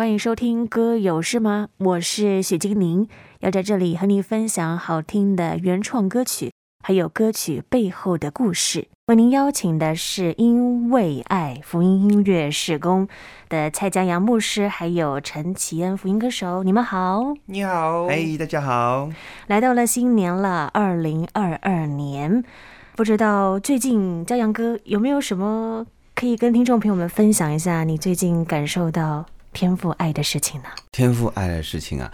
欢迎收听《歌有事吗》，我是许金宁，要在这里和你分享好听的原创歌曲，还有歌曲背后的故事。为您邀请的是因为爱福音音乐事工的蔡江阳牧师，还有陈启恩福音歌手。你们好，你好，嘿，hey, 大家好。来到了新年了，二零二二年，不知道最近江阳哥有没有什么可以跟听众朋友们分享一下？你最近感受到天赋爱的事情呢？天赋爱的事情啊，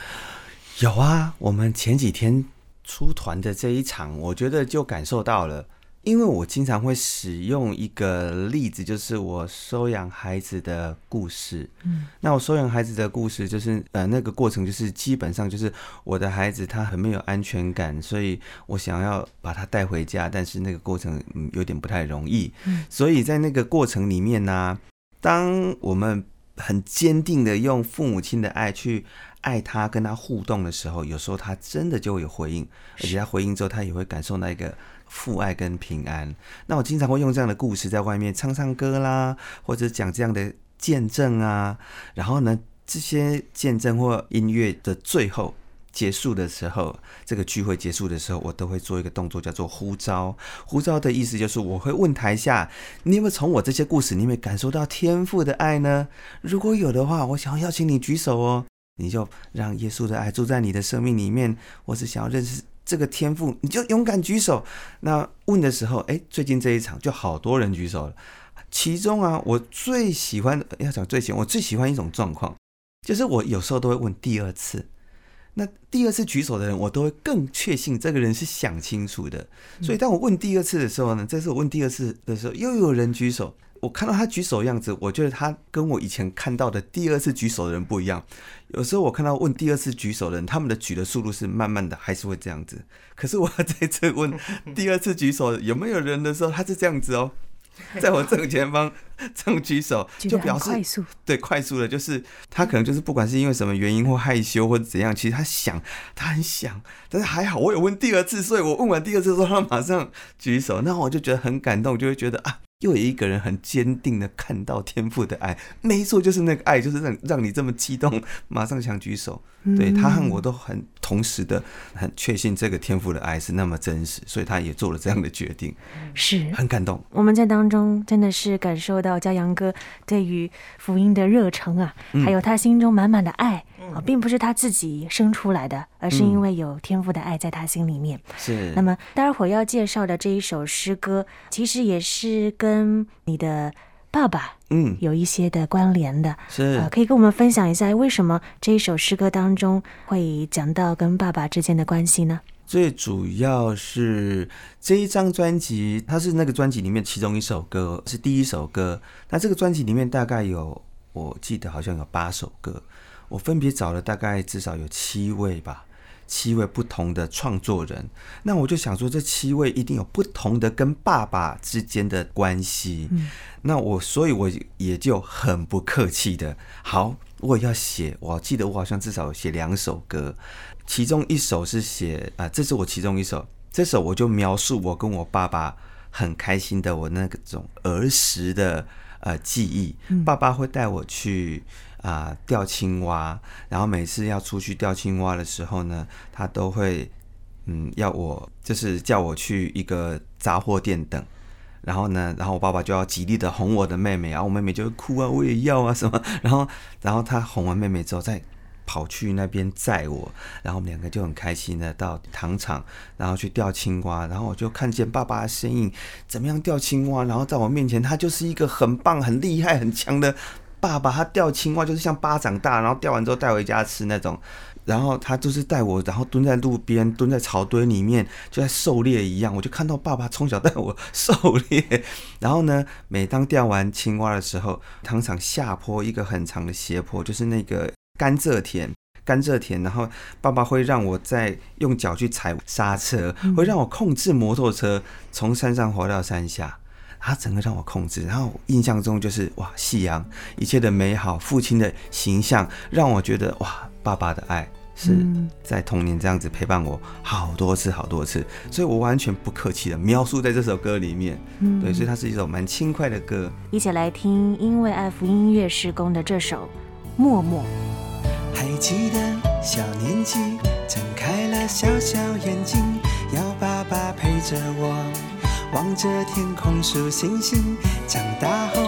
有啊。我们前几天出团的这一场，我觉得就感受到了。因为我经常会使用一个例子，就是我收养孩子的故事。嗯，那我收养孩子的故事，就是呃，那个过程就是基本上就是我的孩子他很没有安全感，所以我想要把他带回家，但是那个过程嗯有点不太容易。嗯，所以在那个过程里面呢，当我们很坚定的用父母亲的爱去爱他，跟他互动的时候，有时候他真的就会有回应，而且他回应之后，他也会感受那个父爱跟平安。那我经常会用这样的故事在外面唱唱歌啦，或者讲这样的见证啊。然后呢，这些见证或音乐的最后结束的时候，这个聚会结束的时候，我都会做一个动作，叫做呼召。呼召的意思就是我会问台下，你有没有从我这些故事里面感受到天父的爱呢？如果有的话，我想要邀请你举手哦。你就让耶稣的爱住在你的生命里面。我是想要认识这个天赋，你就勇敢举手。那问的时候，哎，最近这一场就好多人举手了。其中啊，我最喜欢要讲最喜欢，我最喜欢一种状况，就是我有时候都会问第二次。那第二次举手的人，我都会更确信这个人是想清楚的。所以当我问第二次的时候呢，这次我问第二次的时候，又有人举手。我看到他举手的样子，我觉得他跟我以前看到的第二次举手的人不一样。有时候我看到问第二次举手的人，他们的举的速度是慢慢的，还是会这样子。可是我这次问第二次举手有没有人的时候，他是这样子哦，在我正前方 这样举手，就表示快速，对，快速的，就是他可能就是不管是因为什么原因或害羞或者怎样，其实他想，他很想，但是还好我有问第二次，所以我问完第二次之后，他马上举手，那我就觉得很感动，就会觉得啊。又有一个人很坚定的看到天赋的爱，没错，就是那个爱，就是让让你这么激动，马上想举手。对，他和我都很同时的很确信这个天赋的爱是那么真实，所以他也做了这样的决定，是很感动。我们在当中真的是感受到嘉阳哥对于福音的热诚啊，还有他心中满满的爱。啊，并不是他自己生出来的，而是因为有天赋的爱在他心里面。是。那么，待会儿要介绍的这一首诗歌，其实也是跟你的爸爸嗯有一些的关联的。是。呃，可以跟我们分享一下，为什么这一首诗歌当中会讲到跟爸爸之间的关系呢？最主要是这一张专辑，它是那个专辑里面其中一首歌，是第一首歌。那这个专辑里面大概有，我记得好像有八首歌。我分别找了大概至少有七位吧，七位不同的创作人。那我就想说，这七位一定有不同的跟爸爸之间的关系。嗯。那我，所以我也就很不客气的，好，我要写。我记得我好像至少写两首歌，其中一首是写啊，这是我其中一首。这首我就描述我跟我爸爸很开心的我那个种儿时的呃记忆。嗯。爸爸会带我去。啊，钓青蛙，然后每次要出去钓青蛙的时候呢，他都会，嗯，要我就是叫我去一个杂货店等，然后呢，然后我爸爸就要极力的哄我的妹妹，然后我妹妹就会哭啊，我也要啊什么，然后，然后他哄完妹妹之后，再跑去那边载我，然后我们两个就很开心的到糖厂，然后去钓青蛙，然后我就看见爸爸的身影怎么样钓青蛙，然后在我面前，他就是一个很棒、很厉害、很强的。爸爸他钓青蛙就是像巴掌大，然后钓完之后带回家吃那种，然后他就是带我，然后蹲在路边，蹲在草堆里面，就在狩猎一样。我就看到爸爸从小带我狩猎，然后呢，每当钓完青蛙的时候，糖厂下坡一个很长的斜坡，就是那个甘蔗田，甘蔗田，然后爸爸会让我再用脚去踩刹车，会让我控制摩托车从山上滑到山下。他整个让我控制，然后印象中就是哇，夕阳，一切的美好，父亲的形象让我觉得哇，爸爸的爱是在童年这样子陪伴我好多次好多次，所以我完全不客气的描述在这首歌里面，对，所以它是一首蛮轻快的歌。一起来听，因为爱福音音乐施工的这首默默。还记得小年纪，睁开了小小眼睛，要爸爸陪着我，望着天空数星星。长大后，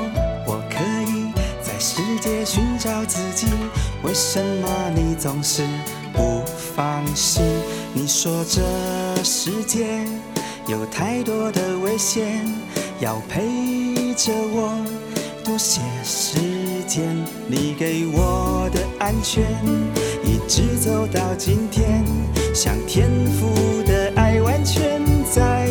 我可以在世界寻找自己，为什么你总是不放心？你说这世界有太多的危险，要陪着我多些时间，你给我的安全，一直走到今天，像天赋的爱，完全在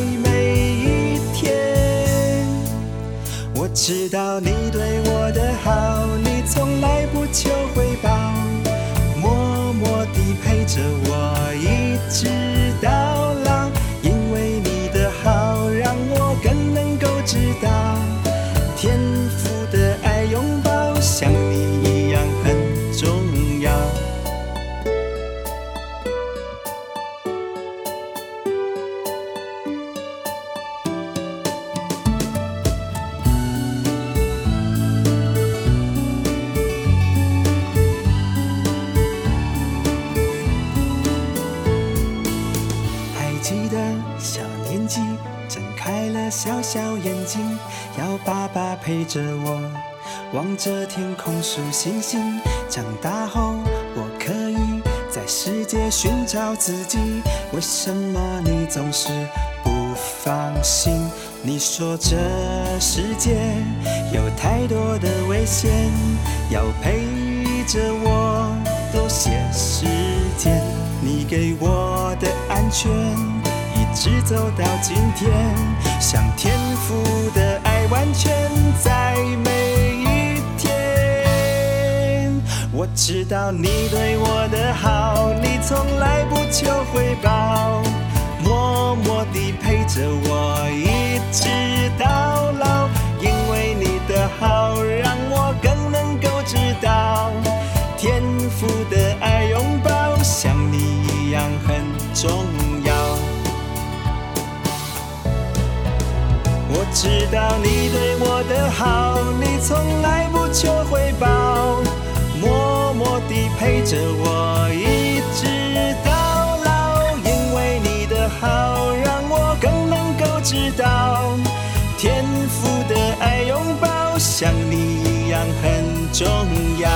知道你对我的好，你从来不求回报，默默地陪着我一直找自己。为什么你总是不放心？你说这世界有太多的危险，要陪着我多些时间。你给我的安全，一直走到今天，像天赋的爱，完全在知道你对我的好，你从来不求回报，默默地陪着我一直到老。因为你的好，让我更能够知道天赋的爱拥抱，像你一样很重要。我知道你对我的好，你从来不求回报。陪着我一直到老，因为你的好，让我更能够知道天赋的爱拥抱，像你一样很重要。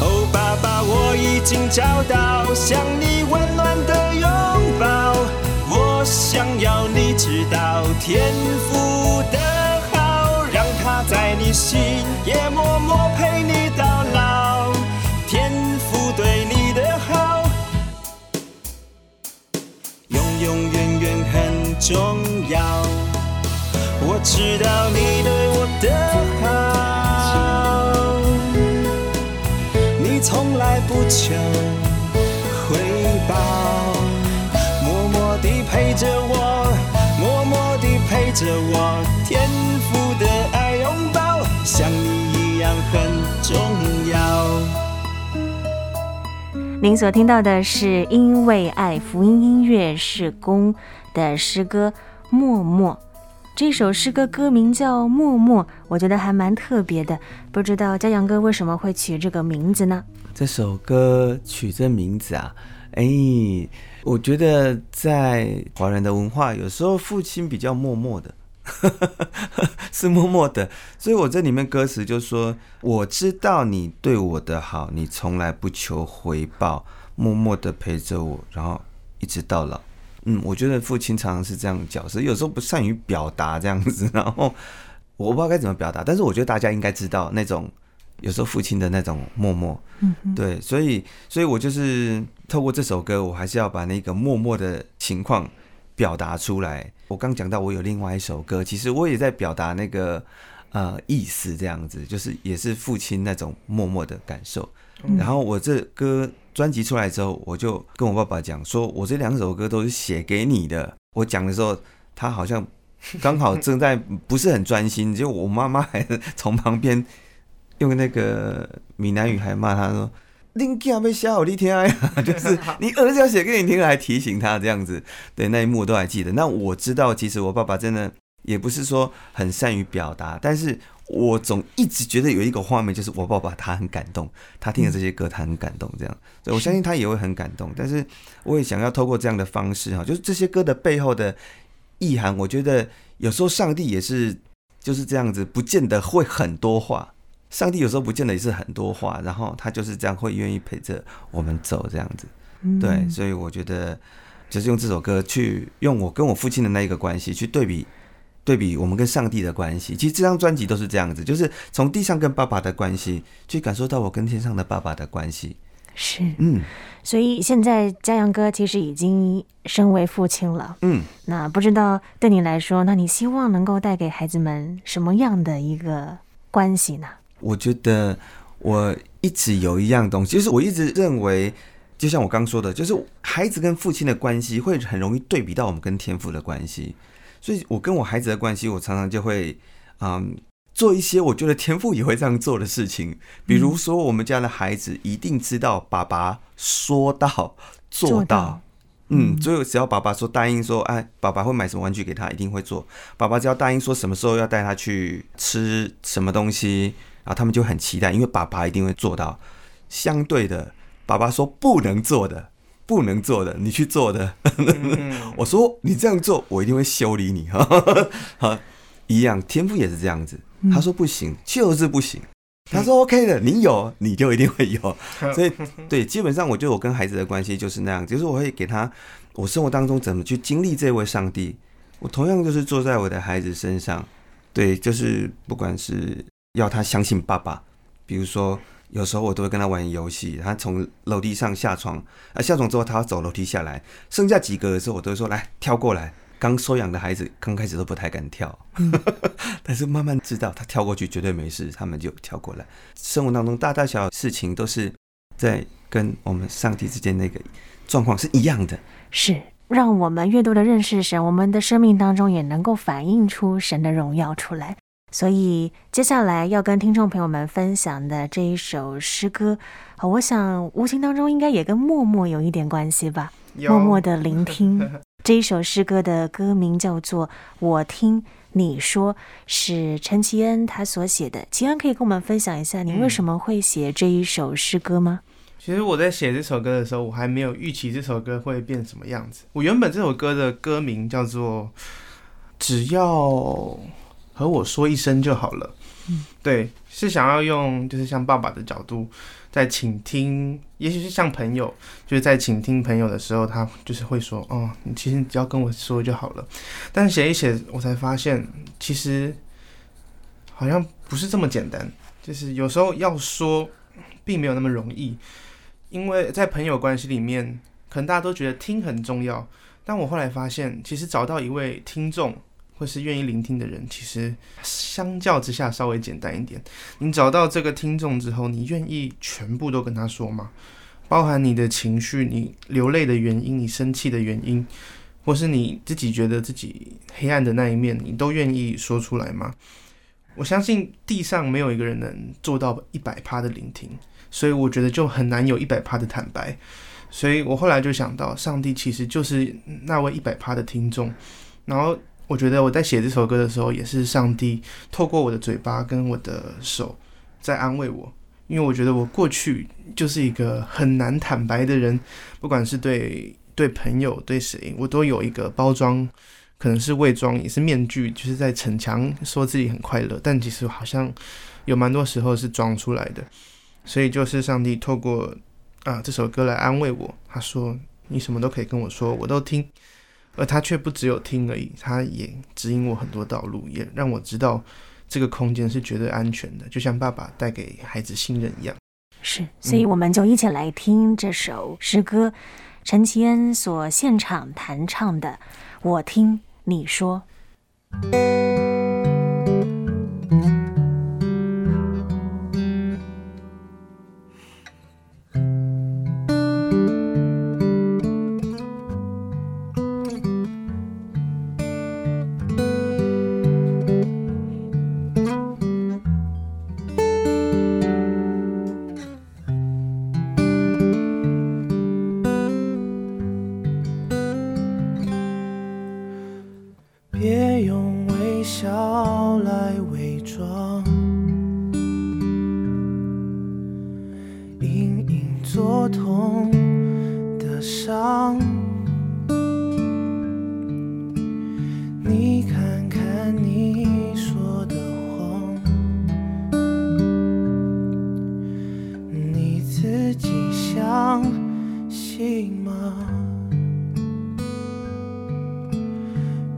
哦，爸爸，我已经找到像你温暖的拥抱，我想要你知道天赋的好，让他在你心也默默陪你到老。永远远很重要，我知道你对我的好，你从来不求回报，默默地陪着我，您所听到的是因为爱福音音乐事工的诗歌《默默》，这首诗歌歌名叫《默默》，我觉得还蛮特别的。不知道嘉阳哥为什么会取这个名字呢？这首歌取这名字啊，哎，我觉得在华人的文化，有时候父亲比较默默的，是默默的。所以我这里面歌词就说：“我知道你对我的好，你从来不求回报，默默的陪着我，然后一直到老。”嗯，我觉得父亲常常是这样的角色，有时候不善于表达这样子，然后我不知道该怎么表达，但是我觉得大家应该知道那种有时候父亲的那种默默，嗯，对，所以，所以我就是透过这首歌，我还是要把那个默默的情况表达出来。我刚讲到我有另外一首歌，其实我也在表达那个呃意思，这样子，就是也是父亲那种默默的感受。然后我这歌。专辑出来之后，我就跟我爸爸讲，说我这两首歌都是写给你的。我讲的时候，他好像刚好正在不是很专心，就我妈妈还从旁边用那个闽南语还骂他说：“恁囝要写给你听呀，就是你儿子要写给你听，还提醒他这样子。”对，那一幕我都还记得。那我知道，其实我爸爸真的也不是说很善于表达，但是我总一直觉得有一个画面，就是我爸爸他很感动，他听了这些歌，他很感动，这样，所以我相信他也会很感动。但是我也想要透过这样的方式哈，就是这些歌的背后的意涵，我觉得有时候上帝也是就是这样子，不见得会很多话。上帝有时候不见得也是很多话，然后他就是这样会愿意陪着我们走这样子。对，所以我觉得就是用这首歌去用我跟我父亲的那一个关系去对比，对比我们跟上帝的关系。其实这张专辑都是这样子，就是从地上跟爸爸的关系，去感受到我跟天上的爸爸的关系。是，嗯，所以现在嘉阳哥其实已经身为父亲了，嗯，那不知道对你来说，那你希望能够带给孩子们什么样的一个关系呢？我觉得我一直有一样东西，就是我一直认为。就像我刚说的，就是孩子跟父亲的关系会很容易对比到我们跟天父的关系，所以我跟我孩子的关系，我常常就会嗯做一些我觉得天父也会这样做的事情，比如说我们家的孩子一定知道爸爸说到做到，嗯，所以只要爸爸说答应说，哎，爸爸会买什么玩具给他，一定会做。爸爸只要答应说什么时候要带他去吃什么东西，然后他们就很期待，因为爸爸一定会做到。相对的。爸爸说不能做的，不能做的，你去做的。我说你这样做，我一定会修理你。哈，一样，天赋也是这样子。他说不行，就是不行。他说 OK 的，你有，你就一定会有。所以，对，基本上，我觉得我跟孩子的关系就是那样，就是我会给他，我生活当中怎么去经历这位上帝。我同样就是坐在我的孩子身上，对，就是不管是要他相信爸爸，比如说。有时候我都会跟他玩游戏，他从楼梯上下床，啊，下床之后他要走楼梯下来，剩下几个的时候，我都会说来跳过来。刚收养的孩子刚开始都不太敢跳，嗯、但是慢慢知道他跳过去绝对没事，他们就跳过来。生活当中大大小小事情都是在跟我们上帝之间那个状况是一样的，是让我们越多的认识神，我们的生命当中也能够反映出神的荣耀出来。所以接下来要跟听众朋友们分享的这一首诗歌，我想无形当中应该也跟默默有一点关系吧。默默的聆听 这一首诗歌的歌名叫做《我听你说》，是陈其恩他所写的。其恩可以跟我们分享一下，你为什么会写这一首诗歌吗？其实我在写这首歌的时候，我还没有预期这首歌会变什么样子。我原本这首歌的歌名叫做《只要》。和我说一声就好了。嗯，对，是想要用就是像爸爸的角度在倾听，也许是像朋友，就是在倾听朋友的时候，他就是会说：“哦，你其实只要跟我说就好了。”但写一写，我才发现其实好像不是这么简单。就是有时候要说，并没有那么容易，因为在朋友关系里面，可能大家都觉得听很重要，但我后来发现，其实找到一位听众。或是愿意聆听的人，其实相较之下稍微简单一点。你找到这个听众之后，你愿意全部都跟他说吗？包含你的情绪、你流泪的原因、你生气的原因，或是你自己觉得自己黑暗的那一面，你都愿意说出来吗？我相信地上没有一个人能做到一百趴的聆听，所以我觉得就很难有一百趴的坦白。所以我后来就想到，上帝其实就是那位一百趴的听众，然后。我觉得我在写这首歌的时候，也是上帝透过我的嘴巴跟我的手在安慰我，因为我觉得我过去就是一个很难坦白的人，不管是对对朋友对谁，我都有一个包装，可能是伪装也是面具，就是在逞强说自己很快乐，但其实好像有蛮多时候是装出来的，所以就是上帝透过啊这首歌来安慰我，他说你什么都可以跟我说，我都听。而他却不只有听而已，他也指引我很多道路，也让我知道这个空间是绝对安全的，就像爸爸带给孩子信任一样。是，所以我们就一起来听这首诗歌，陈其恩所现场弹唱的《我听你说》。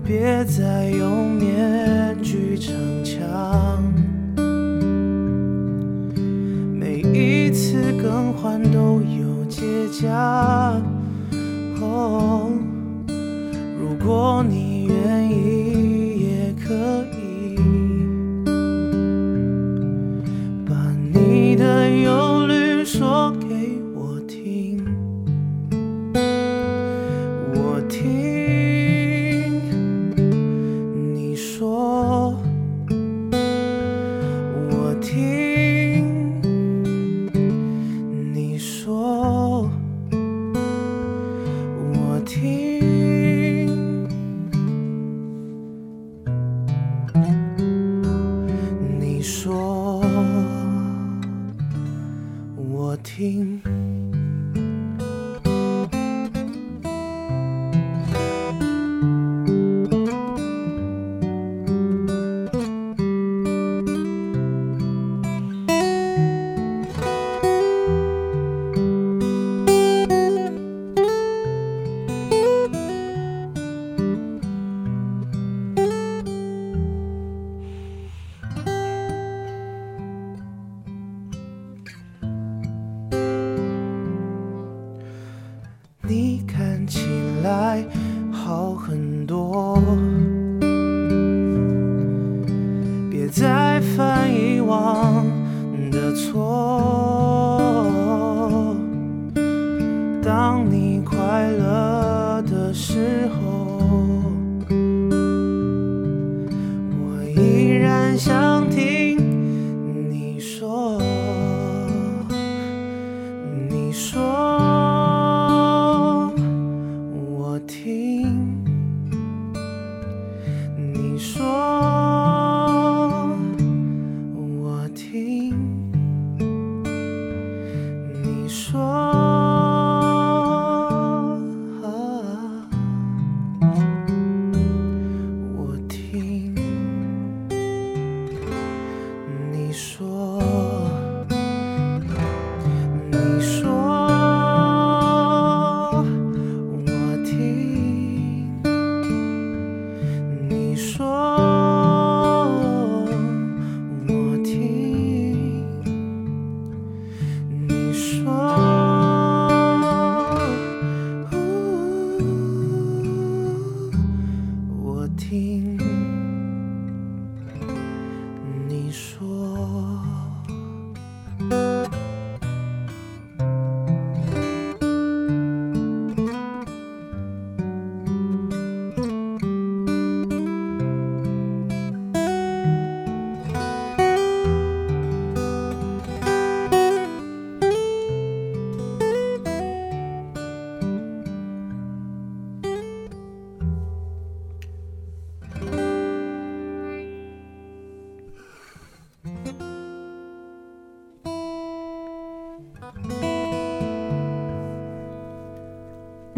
别再用面具逞强，每一次更换都有结痂。哦，如果你愿意，你看起来好很多。别再犯以往的错。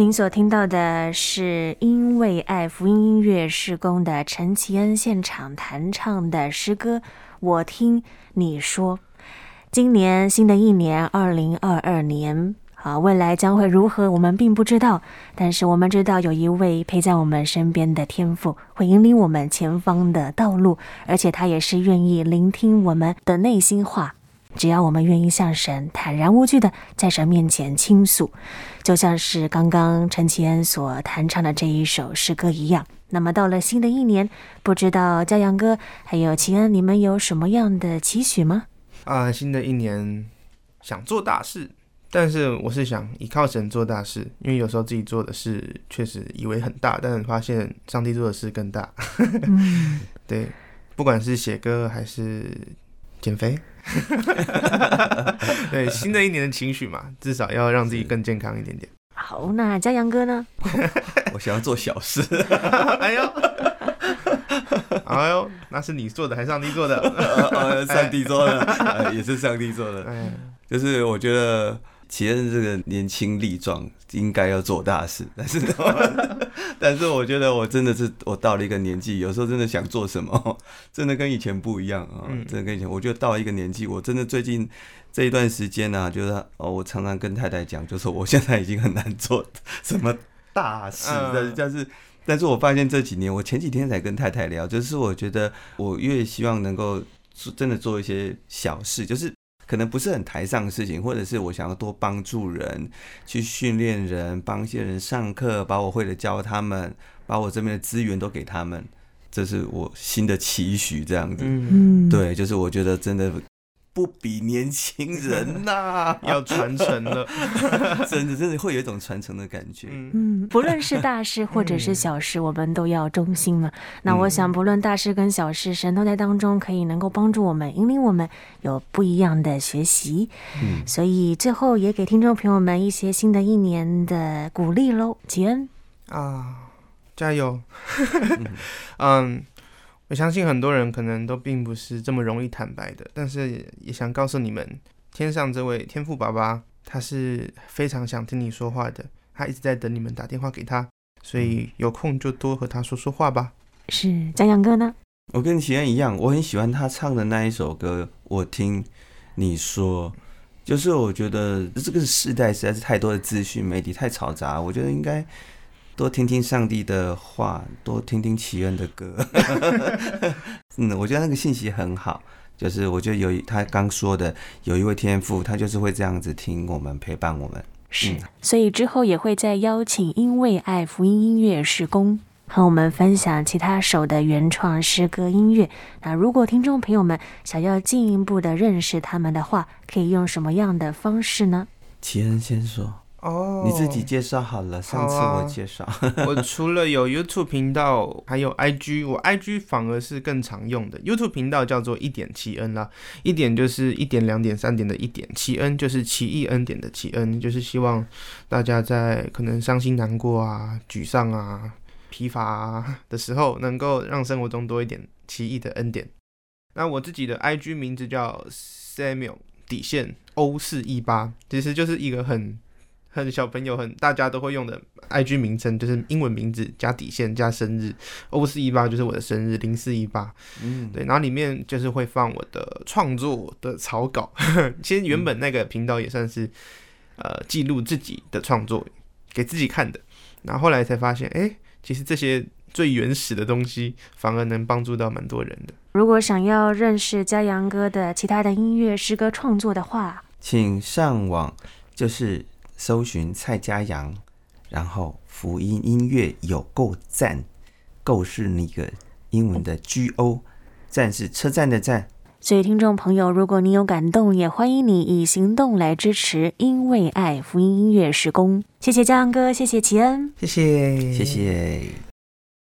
您所听到的是因为爱福音音乐事工的陈其恩现场弹唱的诗歌《我听你说》。今年新的一年，二零二二年，啊，未来将会如何，我们并不知道。但是我们知道，有一位陪在我们身边的天赋，会引领我们前方的道路，而且他也是愿意聆听我们的内心话。只要我们愿意向神坦然无惧的在神面前倾诉，就像是刚刚陈其恩所弹唱的这一首诗歌一样。那么到了新的一年，不知道嘉阳哥还有其恩，你们有什么样的期许吗？啊，新的一年想做大事，但是我是想依靠神做大事，因为有时候自己做的事确实以为很大，但发现上帝做的事更大。对，不管是写歌还是减肥。对，新的一年的情绪嘛，至少要让自己更健康一点点。好，那嘉阳哥呢？我想要做小事。哎呦，哎呦，那是你做的还是上帝做的？呃，上帝做的，呃，也是上帝做的。哎，就是我觉得启恩这个年轻力壮，应该要做大事，但是，但是我觉得我真的是我到了一个年纪，有时候真的想做什么，真的跟以前不一样啊，真的跟以前，我觉得到了一个年纪，我真的最近这一段时间呢、啊，就是哦，我常常跟太太讲，就是我现在已经很难做什么大事，但是但是，但是我发现这几年，我前几天才跟太太聊，就是我觉得我越希望能够真的做一些小事，就是。可能不是很台上的事情，或者是我想要多帮助人，去训练人，帮一些人上课，把我会的教他们，把我这边的资源都给他们，这是我新的期许，这样子。嗯，对，就是我觉得真的。不比年轻人呐、啊，要传承了，真的真的会有一种传承的感觉。嗯，不论是大事或者是小事，我们都要忠心嘛。那我想，不论大事跟小事，神都在当中，可以能够帮助我们，引领我们有不一样的学习。嗯，所以最后也给听众朋友们一些新的一年的鼓励喽，吉恩啊，加油！嗯。我相信很多人可能都并不是这么容易坦白的，但是也想告诉你们，天上这位天赋爸爸，他是非常想听你说话的，他一直在等你们打电话给他，所以有空就多和他说说话吧。是江阳哥呢？我跟齐恩一样，我很喜欢他唱的那一首歌。我听你说，就是我觉得这个时代实在是太多的资讯媒体太嘈杂，我觉得应该。多听听上帝的话，多听听祈恩的歌。嗯，我觉得那个信息很好，就是我觉得有他刚说的，有一位天父，他就是会这样子听我们，陪伴我们。是，所以之后也会再邀请因为爱福音音乐施工和我们分享其他首的原创诗歌音乐。那如果听众朋友们想要进一步的认识他们的话，可以用什么样的方式呢？齐恩先说。哦，你自己介绍好了。上次我介绍，啊、我除了有 YouTube 频道，还有 IG，我 IG 反而是更常用的。YouTube 频道叫做一点七 n 啦，一点就是一点、两点、三点的一点，七 n 就是奇异恩典的奇 n，，就是希望大家在可能伤心难过啊、沮丧啊、疲乏啊的时候，能够让生活中多一点奇异的恩典。那我自己的 IG 名字叫 Samuel 底线欧四一八，其实就是一个很。很小朋友很大家都会用的 IG 名称，就是英文名字加底线加生日，O 四一八就是我的生日零四一八，嗯，对，然后里面就是会放我的创作的草稿。其实原本那个频道也算是、嗯、呃记录自己的创作给自己看的，然后后来才发现，哎，其实这些最原始的东西反而能帮助到蛮多人的。如果想要认识嘉阳哥的其他的音乐诗歌创作的话，请上网就是。搜寻蔡家阳，然后福音音乐有够赞，够是那个英文的 G O，站是车站的站。所以听众朋友，如果你有感动，也欢迎你以行动来支持，因为爱福音音乐施工。谢谢嘉阳哥，谢谢齐恩，谢谢，谢谢。